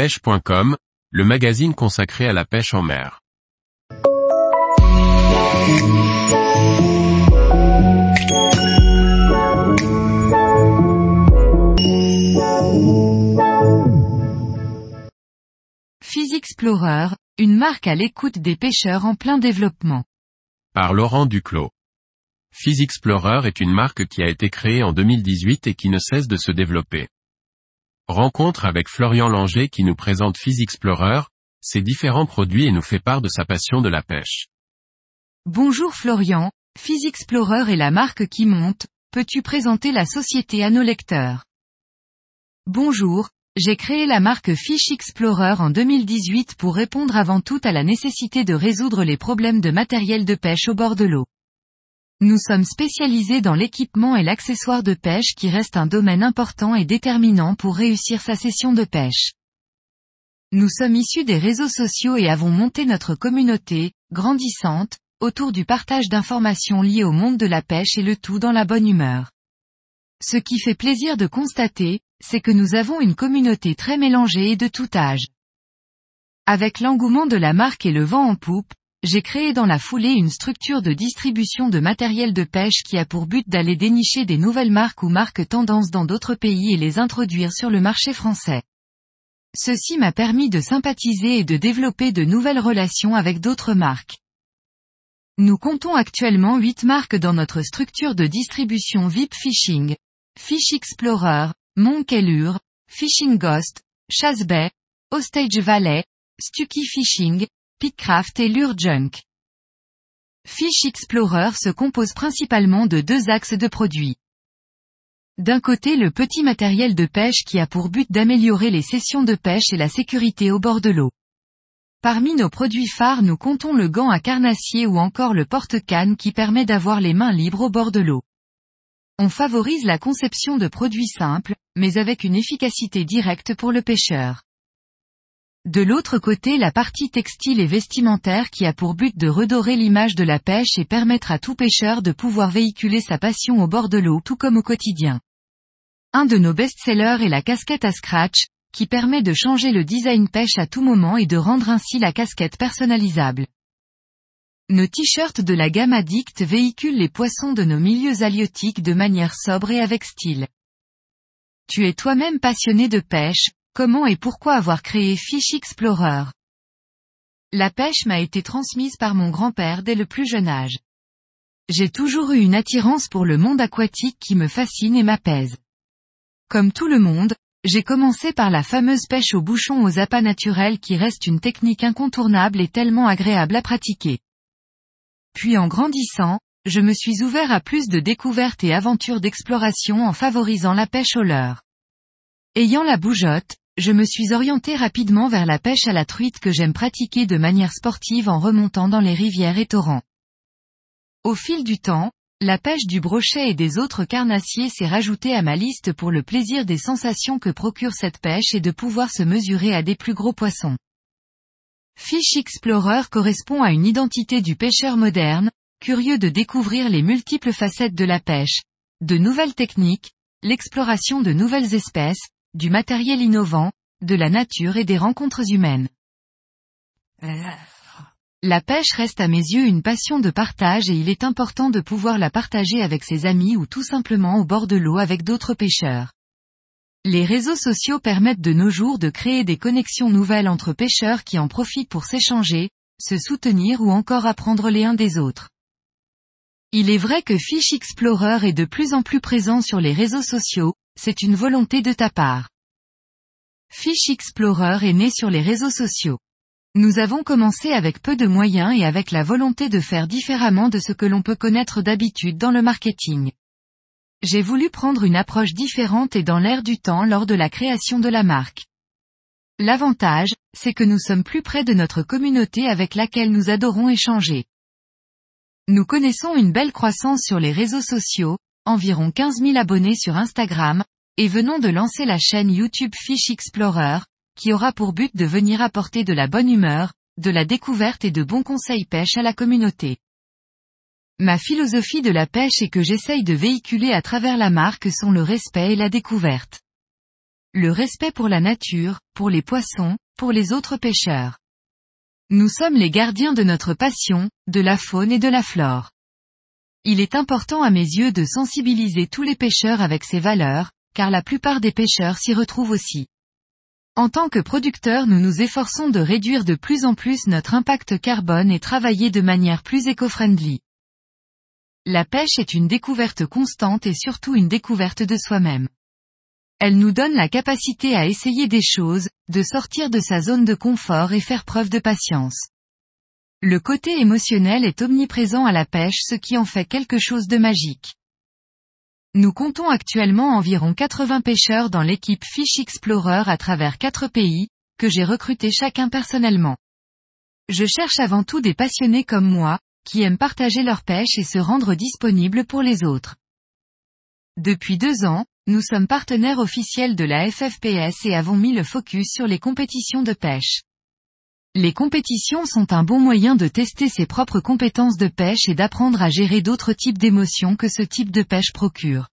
pêche.com, le magazine consacré à la pêche en mer. Explorer, une marque à l'écoute des pêcheurs en plein développement. Par Laurent Duclos. Explorer est une marque qui a été créée en 2018 et qui ne cesse de se développer. Rencontre avec Florian Langer qui nous présente Explorer, ses différents produits et nous fait part de sa passion de la pêche. Bonjour Florian, Explorer est la marque qui monte, peux-tu présenter la société à nos lecteurs? Bonjour, j'ai créé la marque Fish Explorer en 2018 pour répondre avant tout à la nécessité de résoudre les problèmes de matériel de pêche au bord de l'eau. Nous sommes spécialisés dans l'équipement et l'accessoire de pêche qui reste un domaine important et déterminant pour réussir sa session de pêche. Nous sommes issus des réseaux sociaux et avons monté notre communauté, grandissante, autour du partage d'informations liées au monde de la pêche et le tout dans la bonne humeur. Ce qui fait plaisir de constater, c'est que nous avons une communauté très mélangée et de tout âge. Avec l'engouement de la marque et le vent en poupe, j'ai créé dans la foulée une structure de distribution de matériel de pêche qui a pour but d'aller dénicher des nouvelles marques ou marques tendances dans d'autres pays et les introduire sur le marché français. Ceci m'a permis de sympathiser et de développer de nouvelles relations avec d'autres marques. Nous comptons actuellement 8 marques dans notre structure de distribution VIP Fishing, Fish Explorer, Monkellure, Fishing Ghost, Chasse Bay, Ostage Valley, Stucky Fishing, Pitcraft et Lure Junk. Fish Explorer se compose principalement de deux axes de produits. D'un côté le petit matériel de pêche qui a pour but d'améliorer les sessions de pêche et la sécurité au bord de l'eau. Parmi nos produits phares nous comptons le gant à carnassier ou encore le porte-canne qui permet d'avoir les mains libres au bord de l'eau. On favorise la conception de produits simples, mais avec une efficacité directe pour le pêcheur. De l'autre côté la partie textile et vestimentaire qui a pour but de redorer l'image de la pêche et permettre à tout pêcheur de pouvoir véhiculer sa passion au bord de l'eau tout comme au quotidien. Un de nos best-sellers est la casquette à scratch, qui permet de changer le design pêche à tout moment et de rendre ainsi la casquette personnalisable. Nos t-shirts de la gamme Addict véhiculent les poissons de nos milieux halieutiques de manière sobre et avec style. Tu es toi-même passionné de pêche, comment et pourquoi avoir créé Fish Explorer? La pêche m'a été transmise par mon grand-père dès le plus jeune âge. J'ai toujours eu une attirance pour le monde aquatique qui me fascine et m'apaise. Comme tout le monde, j'ai commencé par la fameuse pêche au bouchon aux appâts naturels qui reste une technique incontournable et tellement agréable à pratiquer. Puis en grandissant, je me suis ouvert à plus de découvertes et aventures d'exploration en favorisant la pêche au leurre. Ayant la bougeotte, je me suis orienté rapidement vers la pêche à la truite que j'aime pratiquer de manière sportive en remontant dans les rivières et torrents. Au fil du temps, la pêche du brochet et des autres carnassiers s'est rajoutée à ma liste pour le plaisir des sensations que procure cette pêche et de pouvoir se mesurer à des plus gros poissons. Fish Explorer correspond à une identité du pêcheur moderne, curieux de découvrir les multiples facettes de la pêche, de nouvelles techniques, l'exploration de nouvelles espèces, du matériel innovant, de la nature et des rencontres humaines. La pêche reste à mes yeux une passion de partage et il est important de pouvoir la partager avec ses amis ou tout simplement au bord de l'eau avec d'autres pêcheurs. Les réseaux sociaux permettent de nos jours de créer des connexions nouvelles entre pêcheurs qui en profitent pour s'échanger, se soutenir ou encore apprendre les uns des autres. Il est vrai que Fish Explorer est de plus en plus présent sur les réseaux sociaux, c'est une volonté de ta part. Fish Explorer est né sur les réseaux sociaux. Nous avons commencé avec peu de moyens et avec la volonté de faire différemment de ce que l'on peut connaître d'habitude dans le marketing. J'ai voulu prendre une approche différente et dans l'air du temps lors de la création de la marque. L'avantage, c'est que nous sommes plus près de notre communauté avec laquelle nous adorons échanger. Nous connaissons une belle croissance sur les réseaux sociaux, environ 15 000 abonnés sur Instagram, et venons de lancer la chaîne YouTube Fish Explorer, qui aura pour but de venir apporter de la bonne humeur, de la découverte et de bons conseils pêche à la communauté. Ma philosophie de la pêche et que j'essaye de véhiculer à travers la marque sont le respect et la découverte. le respect pour la nature, pour les poissons, pour les autres pêcheurs. Nous sommes les gardiens de notre passion, de la faune et de la flore. Il est important à mes yeux de sensibiliser tous les pêcheurs avec ces valeurs, car la plupart des pêcheurs s'y retrouvent aussi. En tant que producteurs nous nous efforçons de réduire de plus en plus notre impact carbone et travailler de manière plus éco-friendly. La pêche est une découverte constante et surtout une découverte de soi-même. Elle nous donne la capacité à essayer des choses, de sortir de sa zone de confort et faire preuve de patience. Le côté émotionnel est omniprésent à la pêche ce qui en fait quelque chose de magique. Nous comptons actuellement environ 80 pêcheurs dans l'équipe Fish Explorer à travers quatre pays, que j'ai recrutés chacun personnellement. Je cherche avant tout des passionnés comme moi, qui aiment partager leur pêche et se rendre disponibles pour les autres. Depuis deux ans, nous sommes partenaires officiels de la FFPS et avons mis le focus sur les compétitions de pêche. Les compétitions sont un bon moyen de tester ses propres compétences de pêche et d'apprendre à gérer d'autres types d'émotions que ce type de pêche procure.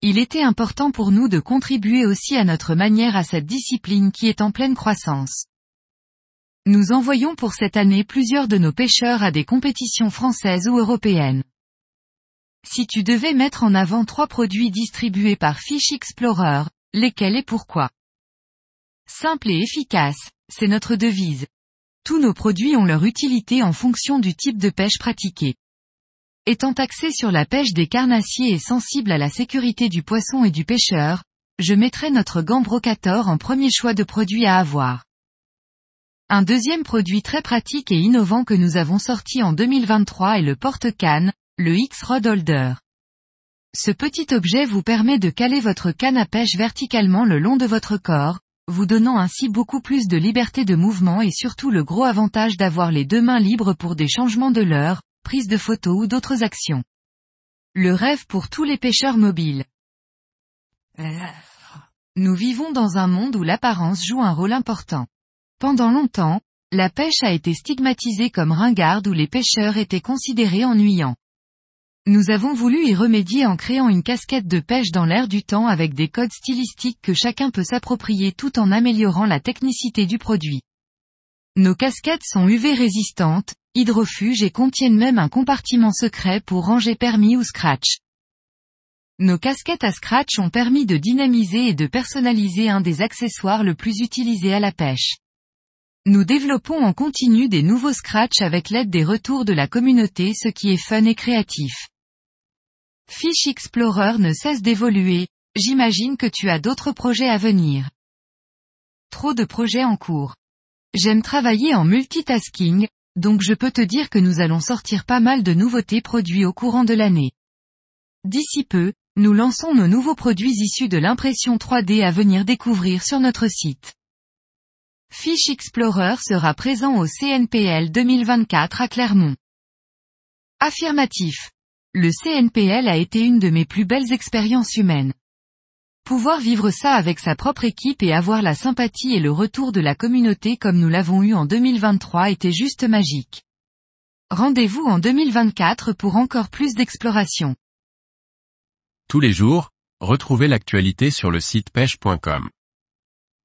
Il était important pour nous de contribuer aussi à notre manière à cette discipline qui est en pleine croissance. Nous envoyons pour cette année plusieurs de nos pêcheurs à des compétitions françaises ou européennes. Si tu devais mettre en avant trois produits distribués par Fish Explorer, lesquels et pourquoi? Simple et efficace, c'est notre devise. Tous nos produits ont leur utilité en fonction du type de pêche pratiqué. Étant axé sur la pêche des carnassiers et sensible à la sécurité du poisson et du pêcheur, je mettrai notre gant brocator en premier choix de produit à avoir. Un deuxième produit très pratique et innovant que nous avons sorti en 2023 est le porte-canne, le X-Rod Holder. Ce petit objet vous permet de caler votre canne à pêche verticalement le long de votre corps, vous donnant ainsi beaucoup plus de liberté de mouvement et surtout le gros avantage d'avoir les deux mains libres pour des changements de l'heure, prise de photos ou d'autres actions. Le rêve pour tous les pêcheurs mobiles. Nous vivons dans un monde où l'apparence joue un rôle important. Pendant longtemps, la pêche a été stigmatisée comme ringarde où les pêcheurs étaient considérés ennuyants. Nous avons voulu y remédier en créant une casquette de pêche dans l'air du temps avec des codes stylistiques que chacun peut s'approprier tout en améliorant la technicité du produit. Nos casquettes sont UV résistantes, hydrofuges et contiennent même un compartiment secret pour ranger permis ou scratch. Nos casquettes à scratch ont permis de dynamiser et de personnaliser un des accessoires le plus utilisés à la pêche. Nous développons en continu des nouveaux scratch avec l'aide des retours de la communauté ce qui est fun et créatif. Fish Explorer ne cesse d'évoluer, j'imagine que tu as d'autres projets à venir. Trop de projets en cours. J'aime travailler en multitasking, donc je peux te dire que nous allons sortir pas mal de nouveautés produits au courant de l'année. D'ici peu, nous lançons nos nouveaux produits issus de l'impression 3D à venir découvrir sur notre site. Fish Explorer sera présent au CNPL 2024 à Clermont. Affirmatif. Le CNPL a été une de mes plus belles expériences humaines. Pouvoir vivre ça avec sa propre équipe et avoir la sympathie et le retour de la communauté comme nous l'avons eu en 2023 était juste magique. Rendez-vous en 2024 pour encore plus d'exploration. Tous les jours, retrouvez l'actualité sur le site pêche.com.